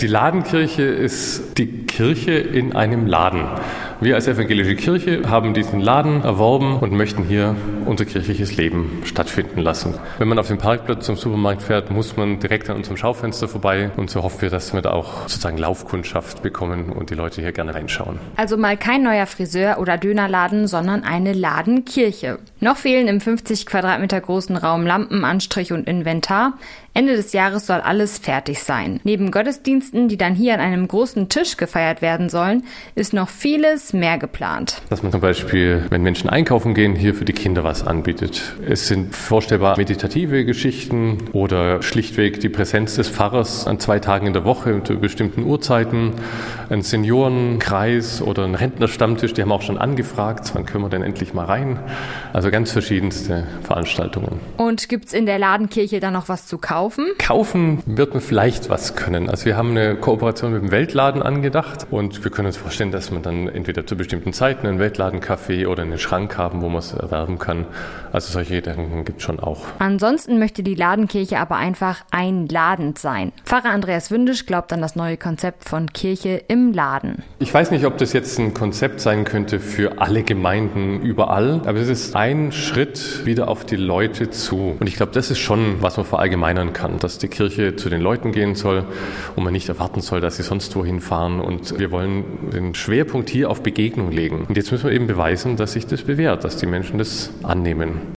Die Ladenkirche ist die Kirche in einem Laden. Wir als evangelische Kirche haben diesen Laden erworben und möchten hier unser kirchliches Leben stattfinden lassen. Wenn man auf den Parkplatz zum Supermarkt fährt, muss man direkt an unserem Schaufenster vorbei und so hoffen wir, dass wir da auch sozusagen Laufkundschaft bekommen und die Leute hier gerne reinschauen. Also mal kein neuer Friseur oder Dönerladen, sondern eine Ladenkirche. Noch fehlen im 50 Quadratmeter großen Raum Lampen, Anstrich und Inventar. Ende des Jahres soll alles fertig sein. Neben Gottesdiensten, die dann hier an einem großen Tisch gefeiert werden sollen, ist noch vieles mehr geplant. Dass man zum Beispiel, wenn Menschen einkaufen gehen, hier für die Kinder was anbietet. Es sind vorstellbar meditative Geschichten oder schlichtweg die Präsenz des Pfarrers an zwei Tagen in der Woche zu bestimmten Uhrzeiten. Ein Seniorenkreis oder ein Rentnerstammtisch, die haben auch schon angefragt, wann können wir denn endlich mal rein? Also ganz verschiedenste Veranstaltungen. Und gibt es in der Ladenkirche dann noch was zu kaufen? Kaufen wird man vielleicht was können. Also wir haben eine Kooperation mit dem Weltladen angedacht und wir können uns vorstellen, dass man dann entweder zu bestimmten Zeiten einen Weltladencafé oder einen Schrank haben, wo man es erwerben kann. Also solche Gedanken gibt es schon auch. Ansonsten möchte die Ladenkirche aber einfach einladend sein. Pfarrer Andreas Wündisch glaubt an das neue Konzept von Kirche im Laden. Ich weiß nicht, ob das jetzt ein Konzept sein könnte für alle Gemeinden überall, aber es ist ein Schritt wieder auf die Leute zu. Und ich glaube, das ist schon, was man verallgemeinern kann, dass die Kirche zu den Leuten gehen soll und man nicht erwarten soll, dass sie sonst wohin fahren. Und wir wollen den Schwerpunkt hier auf Begegnung legen. Und jetzt müssen wir eben beweisen, dass sich das bewährt, dass die Menschen das annehmen.